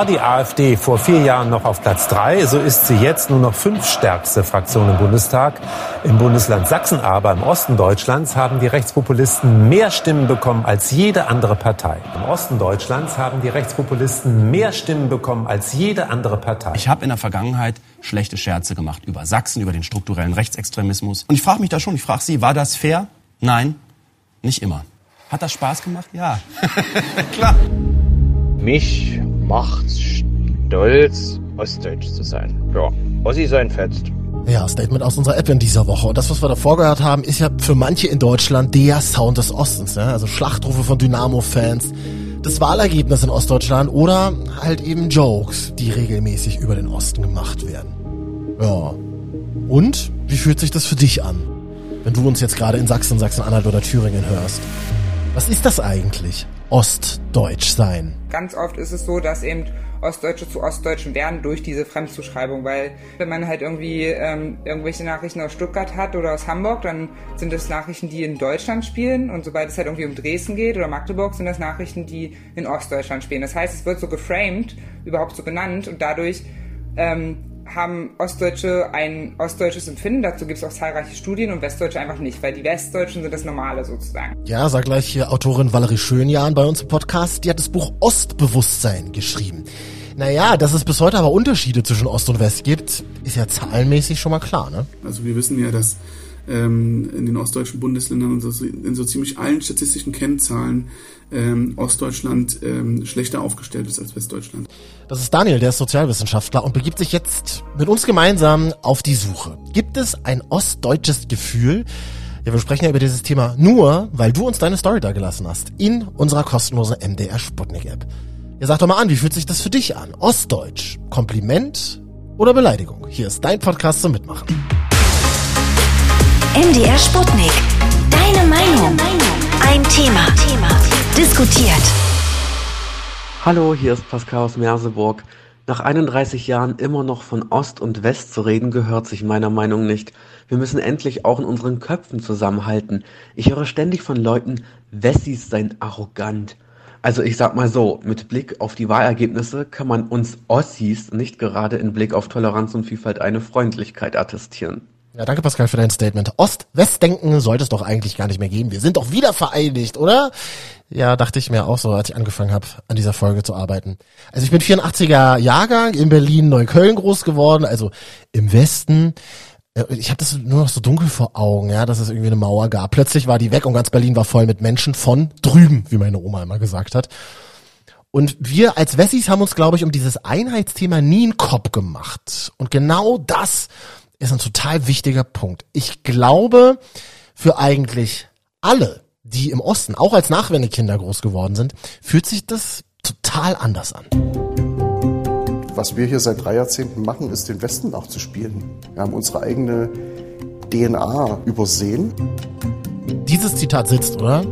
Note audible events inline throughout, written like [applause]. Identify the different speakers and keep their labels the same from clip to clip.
Speaker 1: War die AfD vor vier Jahren noch auf Platz drei, so ist sie jetzt nur noch fünfstärkste Fraktion im Bundestag. Im Bundesland Sachsen aber, im Osten Deutschlands, haben die Rechtspopulisten mehr Stimmen bekommen als jede andere Partei. Im Osten Deutschlands haben die Rechtspopulisten mehr Stimmen bekommen als jede andere Partei.
Speaker 2: Ich habe in der Vergangenheit schlechte Scherze gemacht über Sachsen, über den strukturellen Rechtsextremismus. Und ich frage mich da schon, ich frage Sie, war das fair? Nein, nicht immer. Hat das Spaß gemacht? Ja. [laughs] Klar.
Speaker 3: Mich macht's stolz, Ostdeutsch zu sein. Ja, Ossi sein fetzt.
Speaker 4: Ja, Statement aus unserer App in dieser Woche. Und das, was wir davor gehört haben, ist ja für manche in Deutschland der Sound des Ostens. Ja? Also Schlachtrufe von Dynamo-Fans, das Wahlergebnis in Ostdeutschland oder halt eben Jokes, die regelmäßig über den Osten gemacht werden. Ja. Und wie fühlt sich das für dich an, wenn du uns jetzt gerade in Sachsen, Sachsen-Anhalt oder Thüringen hörst? Was ist das eigentlich? Ostdeutsch sein.
Speaker 5: Ganz oft ist es so, dass eben Ostdeutsche zu Ostdeutschen werden durch diese Fremdzuschreibung, weil wenn man halt irgendwie ähm, irgendwelche Nachrichten aus Stuttgart hat oder aus Hamburg, dann sind das Nachrichten, die in Deutschland spielen und sobald es halt irgendwie um Dresden geht oder Magdeburg, sind das Nachrichten, die in Ostdeutschland spielen. Das heißt, es wird so geframed, überhaupt so benannt und dadurch ähm, haben Ostdeutsche ein ostdeutsches Empfinden. Dazu gibt es auch zahlreiche Studien und Westdeutsche einfach nicht, weil die Westdeutschen sind das Normale sozusagen.
Speaker 4: Ja, sag gleich hier Autorin Valerie Schönjahn bei uns im Podcast. Die hat das Buch Ostbewusstsein geschrieben. Naja, dass es bis heute aber Unterschiede zwischen Ost und West gibt, ist ja zahlenmäßig schon mal klar, ne?
Speaker 6: Also wir wissen ja, dass ähm, in den ostdeutschen Bundesländern und so, in so ziemlich allen statistischen Kennzahlen ähm, Ostdeutschland ähm, schlechter aufgestellt ist als Westdeutschland.
Speaker 4: Das ist Daniel, der ist Sozialwissenschaftler und begibt sich jetzt mit uns gemeinsam auf die Suche. Gibt es ein ostdeutsches Gefühl? Ja, wir sprechen ja über dieses Thema nur, weil du uns deine Story da gelassen hast. In unserer kostenlosen MDR Sputnik App. Ja, sag doch mal an, wie fühlt sich das für dich an? Ostdeutsch. Kompliment oder Beleidigung? Hier ist dein Podcast zum Mitmachen.
Speaker 7: MDR Sputnik. Deine Meinung. Ein Thema. Diskutiert.
Speaker 8: Hallo, hier ist Pascal aus Merseburg. Nach 31 Jahren immer noch von Ost und West zu reden, gehört sich meiner Meinung nicht. Wir müssen endlich auch in unseren Köpfen zusammenhalten. Ich höre ständig von Leuten, Wessis seien arrogant. Also ich sag mal so, mit Blick auf die Wahlergebnisse kann man uns Ossis nicht gerade in Blick auf Toleranz und Vielfalt eine Freundlichkeit attestieren.
Speaker 4: Ja, danke Pascal für dein Statement. Ost-West-Denken sollte es doch eigentlich gar nicht mehr geben. Wir sind doch wieder vereinigt, oder? Ja, dachte ich mir auch so, als ich angefangen habe, an dieser Folge zu arbeiten. Also ich bin 84er Jahrgang in Berlin, Neukölln groß geworden, also im Westen. Äh, ich habe das nur noch so dunkel vor Augen, ja, dass es irgendwie eine Mauer gab. Plötzlich war die weg und ganz Berlin war voll mit Menschen von drüben, wie meine Oma immer gesagt hat. Und wir als Wessis haben uns, glaube ich, um dieses Einheitsthema nie einen Kopf gemacht. Und genau das ist ein total wichtiger Punkt. Ich glaube, für eigentlich alle, die im Osten, auch als Nachwendekinder groß geworden sind, fühlt sich das total anders an.
Speaker 9: Was wir hier seit drei Jahrzehnten machen, ist den Westen nachzuspielen. Wir haben unsere eigene DNA übersehen.
Speaker 4: Dieses Zitat sitzt, oder?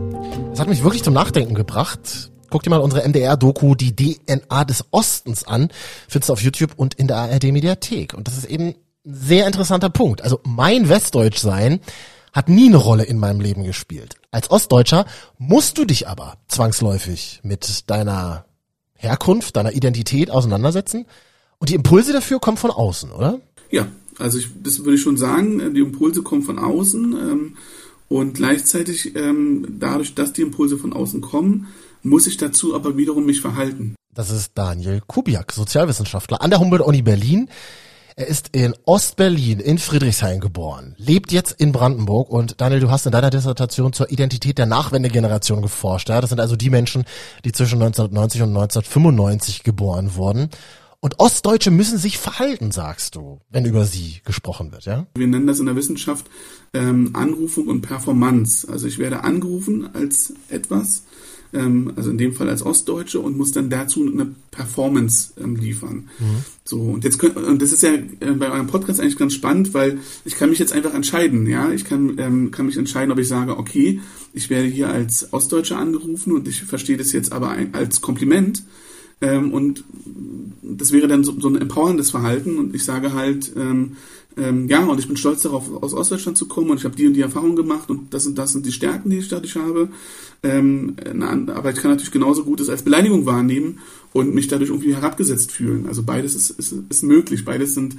Speaker 4: Das hat mich wirklich zum Nachdenken gebracht. Guck dir mal unsere MDR-Doku Die DNA des Ostens an. Findest du auf YouTube und in der ARD-Mediathek. Und das ist eben sehr interessanter Punkt. Also mein Westdeutschsein hat nie eine Rolle in meinem Leben gespielt. Als Ostdeutscher musst du dich aber zwangsläufig mit deiner Herkunft, deiner Identität auseinandersetzen. Und die Impulse dafür kommen von außen, oder?
Speaker 6: Ja, also ich, das würde ich schon sagen. Die Impulse kommen von außen. Ähm, und gleichzeitig, ähm, dadurch, dass die Impulse von außen kommen, muss ich dazu aber wiederum mich verhalten.
Speaker 4: Das ist Daniel Kubiak, Sozialwissenschaftler an der Humboldt-Uni Berlin. Er ist in Ostberlin in Friedrichshain geboren, lebt jetzt in Brandenburg und Daniel, du hast in deiner Dissertation zur Identität der Nachwendegeneration geforscht. Ja? Das sind also die Menschen, die zwischen 1990 und 1995 geboren wurden. Und Ostdeutsche müssen sich verhalten, sagst du, wenn über sie gesprochen wird, ja?
Speaker 6: Wir nennen das in der Wissenschaft ähm, Anrufung und Performance. Also ich werde angerufen als etwas, ähm, also in dem Fall als Ostdeutsche und muss dann dazu eine Performance ähm, liefern. Mhm. So und jetzt könnt, und das ist ja äh, bei eurem Podcast eigentlich ganz spannend, weil ich kann mich jetzt einfach entscheiden, ja, ich kann ähm, kann mich entscheiden, ob ich sage, okay, ich werde hier als Ostdeutscher angerufen und ich verstehe das jetzt aber ein, als Kompliment Ähm, und das wäre dann so, so ein empowerndes Verhalten. Und ich sage halt, ähm, ähm, ja, und ich bin stolz darauf, aus Ostdeutschland zu kommen und ich habe die und die Erfahrungen gemacht und das und das sind die Stärken, die ich dadurch habe. Ähm, na, aber ich kann natürlich genauso gut es als Beleidigung wahrnehmen und mich dadurch irgendwie herabgesetzt fühlen. Also beides ist, ist, ist möglich, beides sind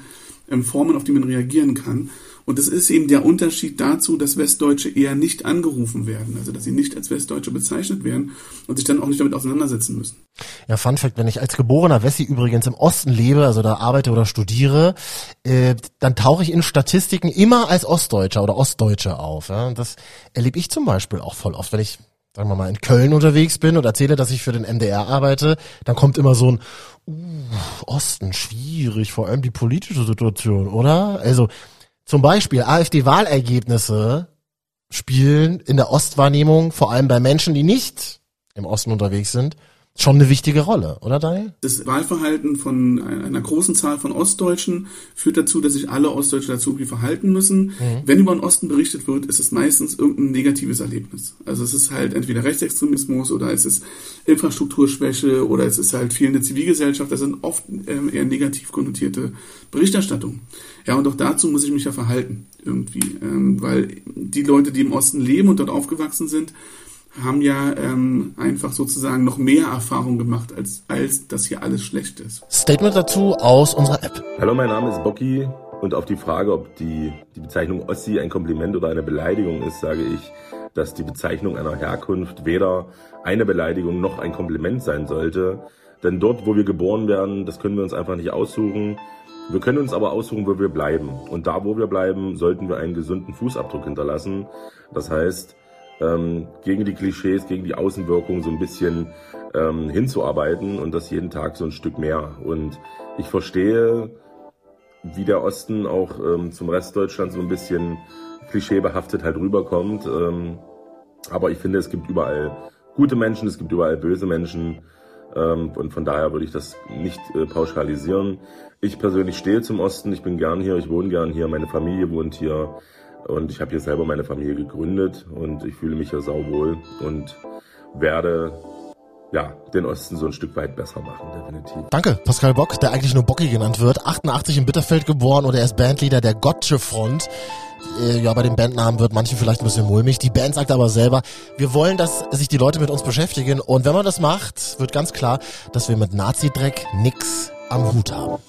Speaker 6: ähm, Formen, auf die man reagieren kann. Und das ist eben der Unterschied dazu, dass Westdeutsche eher nicht angerufen werden, also dass sie nicht als Westdeutsche bezeichnet werden und sich dann auch nicht damit auseinandersetzen müssen.
Speaker 4: Ja, Fun Fact, wenn ich als geborener Wessi übrigens im Osten lebe, also da arbeite oder studiere, äh, dann tauche ich in Statistiken immer als Ostdeutscher oder Ostdeutsche auf. Ja? Das erlebe ich zum Beispiel auch voll oft, wenn ich sagen wir mal, in Köln unterwegs bin und erzähle, dass ich für den MDR arbeite, dann kommt immer so ein, uh, Osten, schwierig, vor allem die politische Situation, oder? Also, zum Beispiel AfD-Wahlergebnisse spielen in der Ostwahrnehmung, vor allem bei Menschen, die nicht im Osten unterwegs sind, schon eine wichtige Rolle, oder Daniel?
Speaker 6: Das Wahlverhalten von einer großen Zahl von Ostdeutschen führt dazu, dass sich alle Ostdeutsche dazu irgendwie verhalten müssen. Mhm. Wenn über den Osten berichtet wird, ist es meistens irgendein negatives Erlebnis. Also es ist halt entweder Rechtsextremismus oder es ist Infrastrukturschwäche oder es ist halt fehlende Zivilgesellschaft. Das sind oft ähm, eher negativ konnotierte Berichterstattungen. Ja, und auch dazu muss ich mich ja verhalten irgendwie, ähm, weil die Leute, die im Osten leben und dort aufgewachsen sind, haben ja ähm, einfach sozusagen noch mehr Erfahrung gemacht, als, als dass hier alles schlecht ist.
Speaker 4: Statement dazu aus unserer App.
Speaker 10: Hallo, mein Name ist Bocky und auf die Frage, ob die, die Bezeichnung Ossi ein Kompliment oder eine Beleidigung ist, sage ich, dass die Bezeichnung einer Herkunft weder eine Beleidigung noch ein Kompliment sein sollte. Denn dort, wo wir geboren werden, das können wir uns einfach nicht aussuchen. Wir können uns aber aussuchen, wo wir bleiben. Und da, wo wir bleiben, sollten wir einen gesunden Fußabdruck hinterlassen. Das heißt, ähm, gegen die Klischees, gegen die Außenwirkung so ein bisschen ähm, hinzuarbeiten und das jeden Tag so ein Stück mehr. Und ich verstehe, wie der Osten auch ähm, zum Rest Deutschlands so ein bisschen klischeebehaftet halt rüberkommt. Ähm, aber ich finde, es gibt überall gute Menschen, es gibt überall böse Menschen. Ähm, und von daher würde ich das nicht äh, pauschalisieren. Ich persönlich stehe zum Osten, ich bin gern hier, ich wohne gern hier, meine Familie wohnt hier. Und ich habe hier selber meine Familie gegründet und ich fühle mich hier sauwohl und werde ja, den Osten so ein Stück weit besser machen, definitiv.
Speaker 4: Danke, Pascal Bock, der eigentlich nur Bocky genannt wird. 88 in Bitterfeld geboren und er ist Bandleader der Gotche Front. Äh, ja, bei den Bandnamen wird manchen vielleicht ein bisschen mulmig. Die Band sagt aber selber, wir wollen, dass sich die Leute mit uns beschäftigen. Und wenn man das macht, wird ganz klar, dass wir mit Nazi-Dreck nix am Hut haben.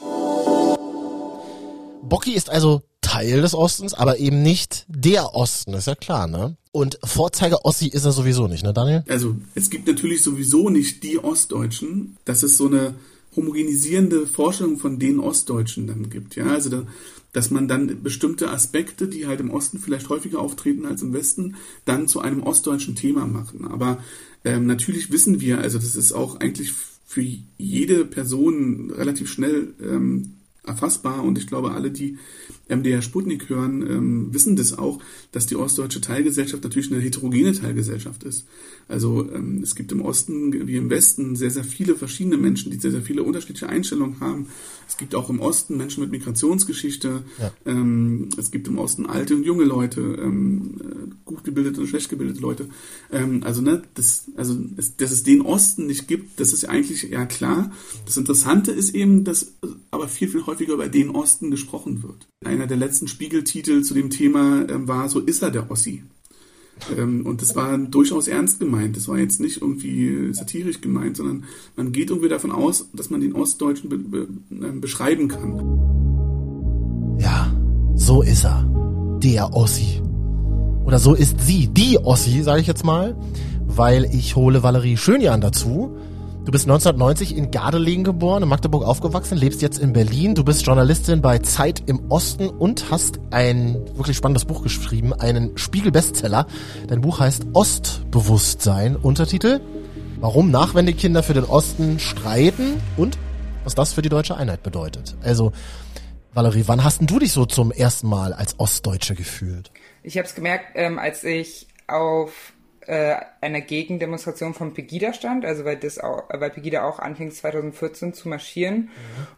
Speaker 4: Bocky ist also Teil des Ostens, aber eben nicht der Osten, ist ja klar, ne? Und Vorzeiger Ossi ist er sowieso nicht, ne, Daniel?
Speaker 6: Also, es gibt natürlich sowieso nicht die Ostdeutschen. Das ist so eine homogenisierende Vorstellung von den Ostdeutschen dann gibt, ja? Also, da, dass man dann bestimmte Aspekte, die halt im Osten vielleicht häufiger auftreten als im Westen, dann zu einem ostdeutschen Thema machen. Aber ähm, natürlich wissen wir, also das ist auch eigentlich für jede Person relativ schnell ähm, erfassbar und ich glaube, alle, die MDR Sputnik hören, ähm, wissen das auch, dass die ostdeutsche Teilgesellschaft natürlich eine heterogene Teilgesellschaft ist. Also ähm, es gibt im Osten wie im Westen sehr, sehr viele verschiedene Menschen, die sehr, sehr viele unterschiedliche Einstellungen haben. Es gibt auch im Osten Menschen mit Migrationsgeschichte. Ja. Ähm, es gibt im Osten alte und junge Leute, ähm, äh, gut gebildete und schlecht gebildete Leute. Ähm, also ne, das, also es, dass es den Osten nicht gibt, das ist ja eigentlich eher klar. Das Interessante ist eben, dass aber viel, viel häufiger über den Osten gesprochen wird. Einer der letzten Spiegeltitel zu dem Thema äh, war So ist er der Ossi. Ähm, und das war durchaus ernst gemeint. Das war jetzt nicht irgendwie satirisch gemeint, sondern man geht irgendwie davon aus, dass man den Ostdeutschen be be äh, beschreiben kann.
Speaker 4: Ja, so ist er. Der Ossi. Oder so ist sie, die Ossi, sage ich jetzt mal, weil ich hole Valerie Schönjan dazu Du bist 1990 in Gardelegen geboren, in Magdeburg aufgewachsen, lebst jetzt in Berlin. Du bist Journalistin bei Zeit im Osten und hast ein wirklich spannendes Buch geschrieben, einen Spiegel-Bestseller. Dein Buch heißt Ostbewusstsein. Untertitel Warum Nachwendekinder für den Osten streiten und was das für die deutsche Einheit bedeutet. Also, Valerie, wann hast denn du dich so zum ersten Mal als Ostdeutsche gefühlt?
Speaker 5: Ich habe es gemerkt, ähm, als ich auf äh, einer Gegendemonstration von Pegida stand, also weil das auch, weil Pegida auch anfing 2014 zu marschieren mhm.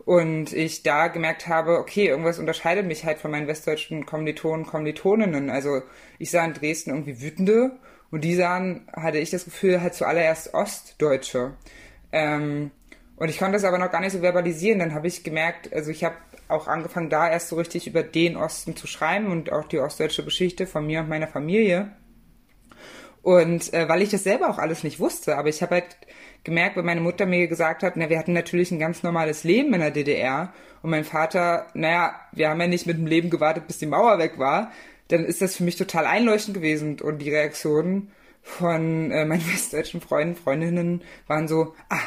Speaker 5: und ich da gemerkt habe, okay, irgendwas unterscheidet mich halt von meinen westdeutschen Kommilitonen, Kommilitoninnen. Also ich sah in Dresden irgendwie Wütende und die sahen, hatte ich das Gefühl, halt zuallererst Ostdeutsche. Ähm, Und ich konnte das aber noch gar nicht so verbalisieren. Dann habe ich gemerkt, also ich habe auch angefangen, da erst so richtig über den Osten zu schreiben und auch die ostdeutsche Geschichte von mir und meiner Familie. Und äh, weil ich das selber auch alles nicht wusste, aber ich habe halt gemerkt, wenn meine Mutter mir gesagt hat, na, wir hatten natürlich ein ganz normales Leben in der DDR und mein Vater, naja, wir haben ja nicht mit dem Leben gewartet, bis die Mauer weg war, dann ist das für mich total einleuchtend gewesen und die Reaktionen von äh, meinen [laughs] westdeutschen Freunden, Freundinnen waren so, ah,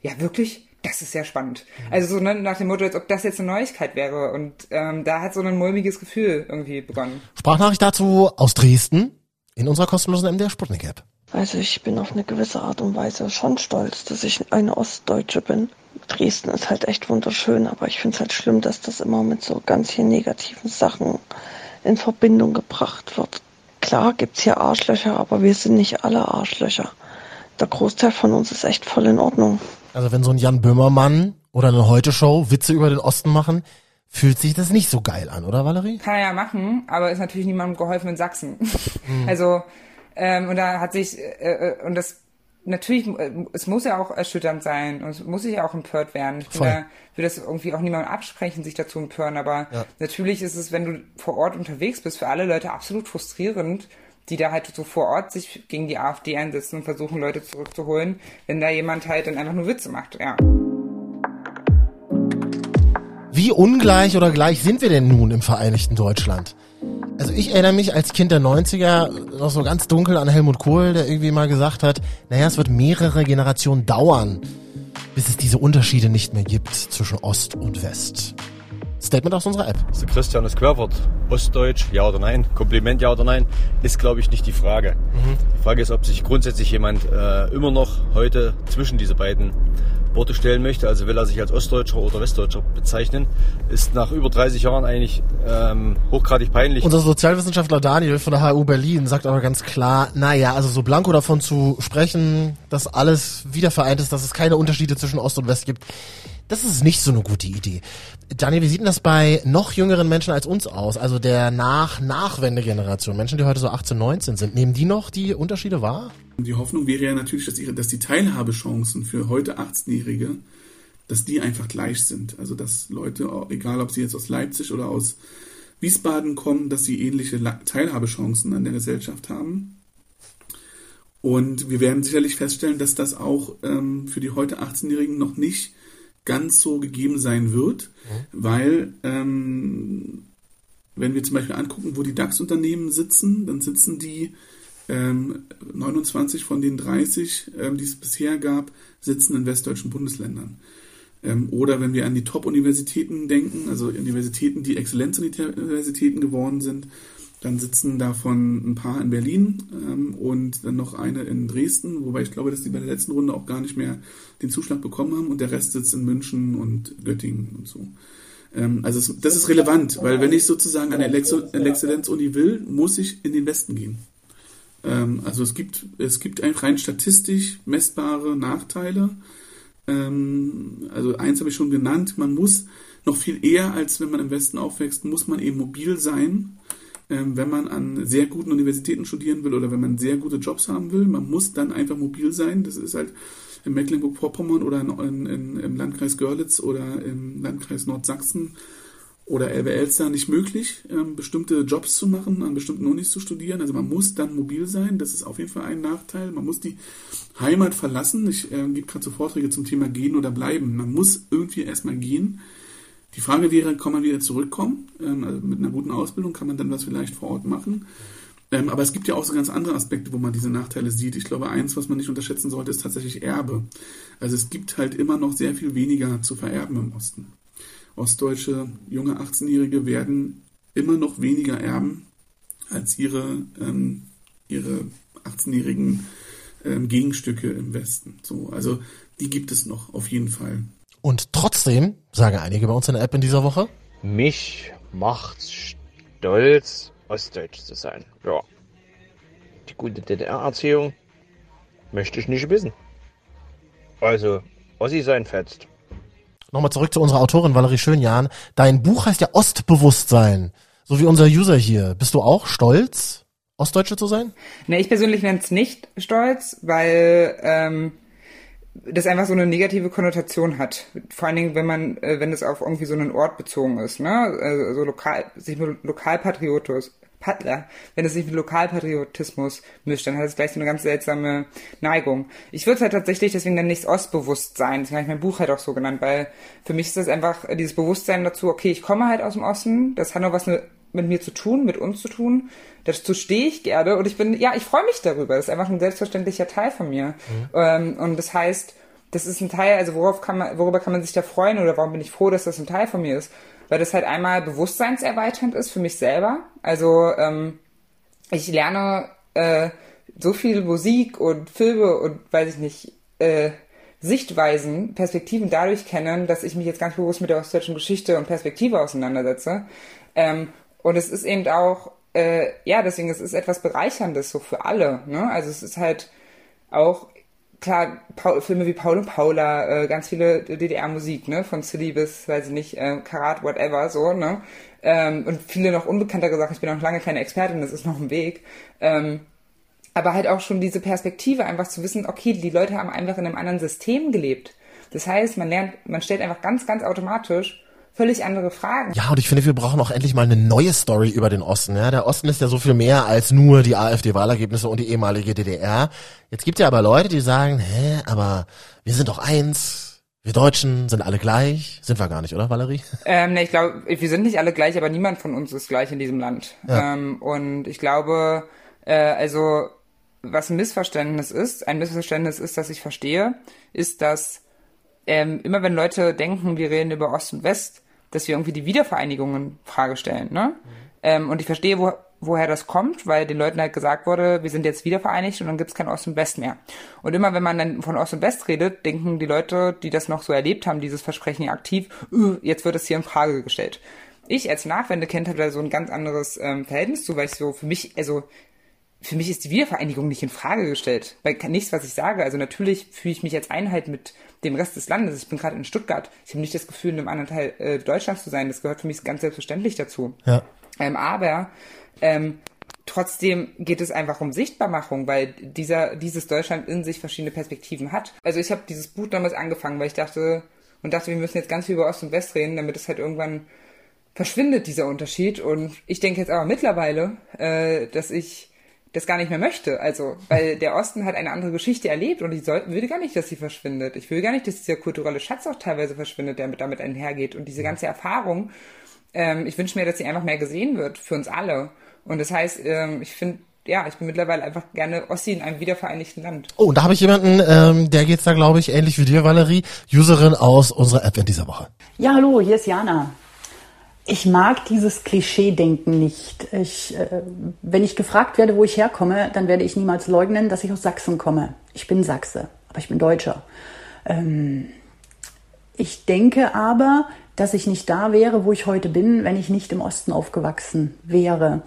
Speaker 5: ja wirklich? Das ist sehr spannend. Also so ne, nach dem Motto, als ob das jetzt eine Neuigkeit wäre. Und ähm, da hat so ein mulmiges Gefühl irgendwie begonnen.
Speaker 4: Sprachnachricht dazu aus Dresden in unserer kostenlosen MDR Sputnik App.
Speaker 11: Also ich bin auf eine gewisse Art und Weise schon stolz, dass ich eine Ostdeutsche bin. Dresden ist halt echt wunderschön, aber ich finde es halt schlimm, dass das immer mit so ganz hier negativen Sachen in Verbindung gebracht wird. Klar gibt's hier Arschlöcher, aber wir sind nicht alle Arschlöcher. Der Großteil von uns ist echt voll in Ordnung.
Speaker 4: Also wenn so ein Jan Böhmermann oder eine Heute-Show Witze über den Osten machen, fühlt sich das nicht so geil an, oder Valerie?
Speaker 5: Kann er ja machen, aber ist natürlich niemandem geholfen in Sachsen. [laughs] Also, ähm, und da hat sich, äh, äh, und das, natürlich, äh, es muss ja auch erschütternd sein und es muss sich ja auch empört werden. Ich
Speaker 4: Voll.
Speaker 5: da, will das irgendwie auch niemandem absprechen, sich dazu empören, aber
Speaker 4: Ja.
Speaker 5: natürlich ist es, wenn du vor Ort unterwegs bist, für alle Leute absolut frustrierend, die da halt so vor Ort sich gegen die AfD einsetzen und versuchen, Leute zurückzuholen, wenn da jemand halt dann einfach nur Witze macht, ja.
Speaker 4: Wie ungleich oder gleich sind wir denn nun im Vereinigten Deutschland? Also ich erinnere mich als Kind der 90er noch so ganz dunkel an Helmut Kohl, der irgendwie mal gesagt hat, naja, es wird mehrere Generationen dauern, bis es diese Unterschiede nicht mehr gibt zwischen Ost und West. Statement aus unserer App.
Speaker 12: Also Christian ist Querwort. Ostdeutsch, ja oder nein? Kompliment, ja oder nein? Ist, glaube ich, nicht die Frage. Die Frage ist, ob sich grundsätzlich jemand äh, immer noch heute zwischen diese beiden Worte stellen möchte. Also will er sich als Ostdeutscher oder Westdeutscher bezeichnen. Ist nach über 30 Jahren eigentlich ähm, hochgradig peinlich.
Speaker 4: Unser Sozialwissenschaftler Daniel von der HU Berlin sagt aber ganz klar, naja, also so blanko davon zu sprechen, dass alles wieder vereint ist, dass es keine Unterschiede zwischen Ost und West gibt, das ist nicht so eine gute Idee. Daniel, wie sieht denn das bei noch jüngeren Menschen als uns aus? Also der Nach-Nachwende-Generation, Menschen, die heute so 18, 19 sind, nehmen die noch die Unterschiede wahr?
Speaker 6: Die Hoffnung wäre ja natürlich, dass, ihre, dass die Teilhabechancen für heute 18-Jährige, dass die einfach gleich sind. Also dass Leute, egal ob sie jetzt aus Leipzig oder aus Wiesbaden kommen, dass sie ähnliche Teilhabechancen an der Gesellschaft haben. Und wir werden sicherlich feststellen, dass das auch ähm, für die heute 18-Jährigen noch nicht ganz so gegeben sein wird, weil ähm, wenn wir zum Beispiel angucken, wo die DAX-Unternehmen sitzen, dann sitzen die ähm, 29 von den 30, ähm, die es bisher gab, sitzen in westdeutschen Bundesländern. Ähm, oder wenn wir an die Top-Universitäten denken, also Universitäten, die Exzellenzuniversitäten geworden sind, dann sitzen davon ein paar in Berlin ähm, und dann noch eine in Dresden, wobei ich glaube, dass die bei der letzten Runde auch gar nicht mehr den Zuschlag bekommen haben und der Rest sitzt in München und Göttingen und so. Ähm, also es, das ist relevant, weil wenn ich sozusagen an der Exzellenzuni will, muss ich in den Westen gehen. Ähm, also es gibt, es gibt rein statistisch messbare Nachteile. Ähm, also eins habe ich schon genannt, man muss noch viel eher, als wenn man im Westen aufwächst, muss man eben mobil sein, wenn man an sehr guten Universitäten studieren will oder wenn man sehr gute Jobs haben will. Man muss dann einfach mobil sein. Das ist halt in Mecklenburg-Vorpommern oder in, in, im Landkreis Görlitz oder im Landkreis Nordsachsen oder Elbe-Elster nicht möglich, ähm, bestimmte Jobs zu machen, an bestimmten Unis zu studieren. Also man muss dann mobil sein. Das ist auf jeden Fall ein Nachteil. Man muss die Heimat verlassen. Ich äh, gebe gerade so Vorträge zum Thema Gehen oder Bleiben. Man muss irgendwie erstmal gehen. Die Frage wäre, kann man wieder zurückkommen? Ähm, also mit einer guten Ausbildung kann man dann was vielleicht vor Ort machen. Ähm, aber es gibt ja auch so ganz andere Aspekte, wo man diese Nachteile sieht. Ich glaube, eins, was man nicht unterschätzen sollte, ist tatsächlich Erbe. Also es gibt halt immer noch sehr viel weniger zu vererben im Osten. Ostdeutsche junge 18-Jährige werden immer noch weniger erben als ihre, ähm, ihre 18-jährigen ähm, Gegenstücke im Westen. So, also die gibt es noch auf jeden Fall.
Speaker 4: Und trotzdem, sagen einige bei uns in der App in dieser Woche,
Speaker 3: Mich macht's stolz, Ostdeutsch zu sein. Ja. Die gute DDR-Erziehung möchte ich nicht wissen. Also, Ossi sein fetzt.
Speaker 4: nochmal zurück zu unserer Autorin Valerie Schönjahn. Dein Buch heißt ja Ostbewusstsein, so wie unser User hier. Bist du auch stolz, Ostdeutsche zu sein?
Speaker 5: Ne, ich persönlich wäre es nicht stolz, weil ähm, das einfach so eine negative Konnotation hat. Vor allen Dingen, wenn man, äh, wenn es auf irgendwie so einen Ort bezogen ist, ne? Also so lokal, sich mit Lokalpatriotus, Pattler, wenn es sich mit Lokalpatriotismus mischt, dann hat es gleich so eine ganz seltsame Neigung. Ich würde es halt tatsächlich deswegen dann nicht Ostbewusstsein, deswegen habe ich mein Buch halt auch so genannt, weil für mich ist das einfach dieses Bewusstsein dazu, okay, ich komme halt aus dem Osten, das hat noch was mit mir zu tun, mit uns zu tun, dazu stehe ich gerne und ich bin, ja, ich freue mich darüber, das ist einfach ein selbstverständlicher Teil von mir. Mhm. Ähm, und das heißt, das ist ein Teil, also worauf kann man, worüber kann man sich da freuen oder warum bin ich froh, dass das ein Teil von mir ist? Weil das halt einmal bewusstseinserweiternd ist für mich selber. Also ähm, ich lerne äh, so viel Musik und Filme und weiß ich nicht, äh, Sichtweisen, Perspektiven dadurch kennen, dass ich mich jetzt ganz bewusst mit der ostdeutschen Geschichte und Perspektive auseinandersetze. Ähm, und es ist eben auch, äh, ja, deswegen, es ist etwas Bereicherndes so für alle. Ne? Also es ist halt auch klar, Paul, Filme wie Paul und Paula, äh, ganz viele DDR-Musik, ne, von Silly bis, weiß ich nicht, äh, Karat, whatever, so, ne, ähm, und viele noch unbekanntere Sachen. Ich bin noch lange keine Expertin, das ist noch ein Weg. Ähm, aber halt auch schon diese Perspektive, einfach zu wissen, okay, die Leute haben einfach in einem anderen System gelebt. Das heißt, man lernt, man stellt einfach ganz, ganz automatisch völlig andere Fragen.
Speaker 4: Ja, und ich finde, wir brauchen auch endlich mal eine neue Story über den Osten. Ja, der Osten ist ja so viel mehr als nur die AfD-Wahlergebnisse und die ehemalige DDR. Jetzt gibt es ja aber Leute, die sagen, hä, aber wir sind doch eins. Wir Deutschen sind alle gleich. Sind wir gar nicht, oder, Valerie?
Speaker 5: Ähm, ne, ich glaube, wir sind nicht alle gleich, aber niemand von uns ist gleich in diesem Land. Ja. Ähm, und ich glaube, äh, also, was ein Missverständnis ist, ein Missverständnis ist, dass ich verstehe, ist, dass ähm, immer wenn Leute denken, wir reden über Ost und West, dass wir irgendwie die Wiedervereinigung in Frage stellen. Ne? Mhm. Ähm, und ich verstehe, wo, woher das kommt, weil den Leuten halt gesagt wurde, wir sind jetzt wiedervereinigt und dann gibt's kein Ost und West mehr. Und immer wenn man dann von Ost und West redet, denken die Leute, die das noch so erlebt haben, dieses Versprechen aktiv, uh, jetzt wird es hier in Frage gestellt. Ich als Nachwendekind habe da so ein ganz anderes ähm, Verhältnis zu, weil ich so für mich, also für mich ist die Wiedervereinigung nicht in Frage gestellt. Weil nichts, was ich sage. Also natürlich fühle ich mich als Einheit mit dem Rest des Landes. Ich bin gerade in Stuttgart. Ich habe nicht das Gefühl, in einem anderen Teil äh, Deutschlands zu sein. Das gehört für mich ganz selbstverständlich dazu. Ja. Ähm, aber ähm, trotzdem geht es einfach um Sichtbarmachung, weil dieser dieses Deutschland in sich verschiedene Perspektiven hat. Also ich habe dieses Buch damals angefangen, weil ich dachte und dachte, wir müssen jetzt ganz viel über Ost und West reden, damit es halt irgendwann verschwindet dieser Unterschied. Und ich denke jetzt aber mittlerweile, äh, dass ich das gar nicht mehr möchte. Also, weil der Osten hat eine andere Geschichte erlebt und ich soll, würde gar nicht, dass sie verschwindet. Ich will gar nicht, dass dieser kulturelle Schatz auch teilweise verschwindet, der mit, damit einhergeht. Und diese ganze Erfahrung, ähm, ich wünsche mir, dass sie einfach mehr gesehen wird für uns alle. Und das heißt, ähm, ich finde, ja, ich bin mittlerweile einfach gerne Ossi in einem wiedervereinigten Land.
Speaker 4: Oh, und da habe ich jemanden, ähm, der geht's da, glaube ich, ähnlich wie dir, Valerie, Userin aus unserer App in dieser Woche.
Speaker 13: Ja, hallo, hier ist Jana. Ich mag dieses Klischee-Denken nicht. Ich, äh, wenn ich gefragt werde, wo ich herkomme, dann werde ich niemals leugnen, dass ich aus Sachsen komme. Ich bin Sachse, aber ich bin Deutscher. Ähm, ich denke aber, dass ich nicht da wäre, wo ich heute bin, wenn ich nicht im Osten aufgewachsen wäre.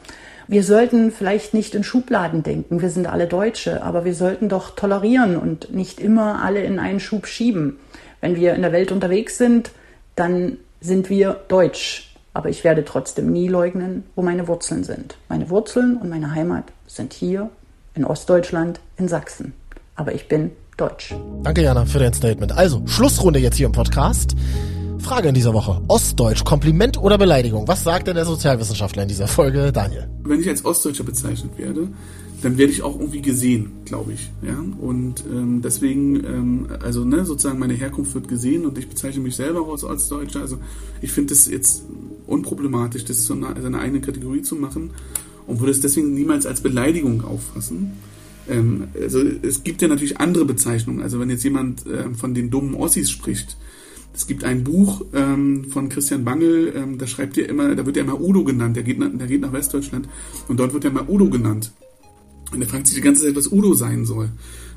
Speaker 13: Wir sollten vielleicht nicht in Schubladen denken. Wir sind alle Deutsche, aber wir sollten doch tolerieren und nicht immer alle in einen Schub schieben. Wenn wir in der Welt unterwegs sind, dann sind wir deutsch. Aber ich werde trotzdem nie leugnen, wo meine Wurzeln sind. Meine Wurzeln und meine Heimat sind hier in Ostdeutschland, in Sachsen. Aber ich bin deutsch.
Speaker 4: Danke, Jana, für dein Statement. Also, Schlussrunde jetzt hier im Podcast. Frage in dieser Woche. Ostdeutsch, Kompliment oder Beleidigung? Was sagt denn der Sozialwissenschaftler in dieser Folge, Daniel?
Speaker 6: Wenn ich als Ostdeutscher bezeichnet werde, dann werde ich auch irgendwie gesehen, glaube ich. Ja? Und ähm, deswegen, ähm, also ne, sozusagen meine Herkunft wird gesehen und ich bezeichne mich selber auch als Ostdeutscher. Also ich finde das jetzt unproblematisch, das so eine, seine eigene Kategorie zu machen und würde es deswegen niemals als Beleidigung auffassen. Ähm, also es gibt ja natürlich andere Bezeichnungen. Also wenn jetzt jemand äh, von den dummen Ossis spricht, es gibt ein Buch ähm, von Christian Bangel, ähm, da schreibt er immer, da wird er immer Udo genannt, der geht, nach, der geht nach Westdeutschland und dort wird er immer Udo genannt. Und er fragt sich die ganze Zeit, was Udo sein soll.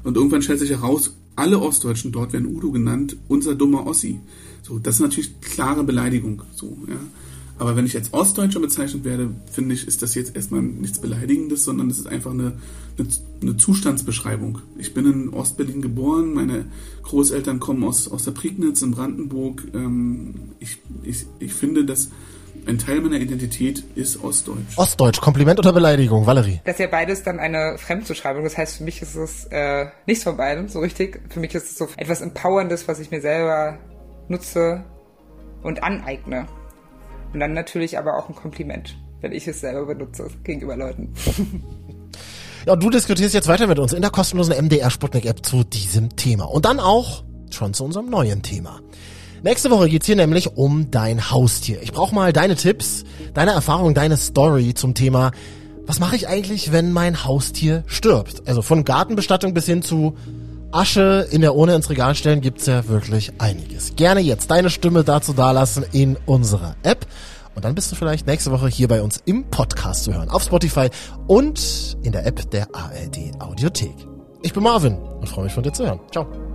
Speaker 6: Und irgendwann stellt sich heraus, alle Ostdeutschen dort werden Udo genannt, unser dummer Ossi. So, das ist natürlich klare Beleidigung. So, ja. Aber wenn ich als Ostdeutscher bezeichnet werde, finde ich, ist das jetzt erstmal nichts Beleidigendes, sondern es ist einfach eine, eine, eine Zustandsbeschreibung. Ich bin in Ostberlin geboren, meine Großeltern kommen aus, aus der Prignitz in Brandenburg. Ähm, ich, ich, ich finde, dass Ein Teil meiner Identität ist Ostdeutsch.
Speaker 4: Ostdeutsch, Kompliment oder Beleidigung, Valerie?
Speaker 5: Das ist ja beides dann eine Fremdzuschreibung. Das heißt, für mich ist es äh, nichts von beidem so richtig. Für mich ist es so etwas Empowerndes, was ich mir selber nutze und aneigne. Und dann natürlich aber auch ein Kompliment, wenn ich es selber benutze gegenüber Leuten. [laughs]
Speaker 4: Ja, du diskutierst jetzt weiter mit uns in der kostenlosen MDR Sputnik App zu diesem Thema. Und dann auch schon zu unserem neuen Thema. Nächste Woche geht's hier nämlich um dein Haustier. Ich brauche mal deine Tipps, deine Erfahrung, deine Story zum Thema, was mache ich eigentlich, wenn mein Haustier stirbt? Also von Gartenbestattung bis hin zu Asche in der Urne ins Regal stellen gibt's ja wirklich einiges. Gerne jetzt deine Stimme dazu dalassen in unserer App. Und dann bist du vielleicht nächste Woche hier bei uns im Podcast zu hören. Auf Spotify und in der App der ARD Audiothek. Ich bin Marvin und freue mich von dir zu hören. Ciao.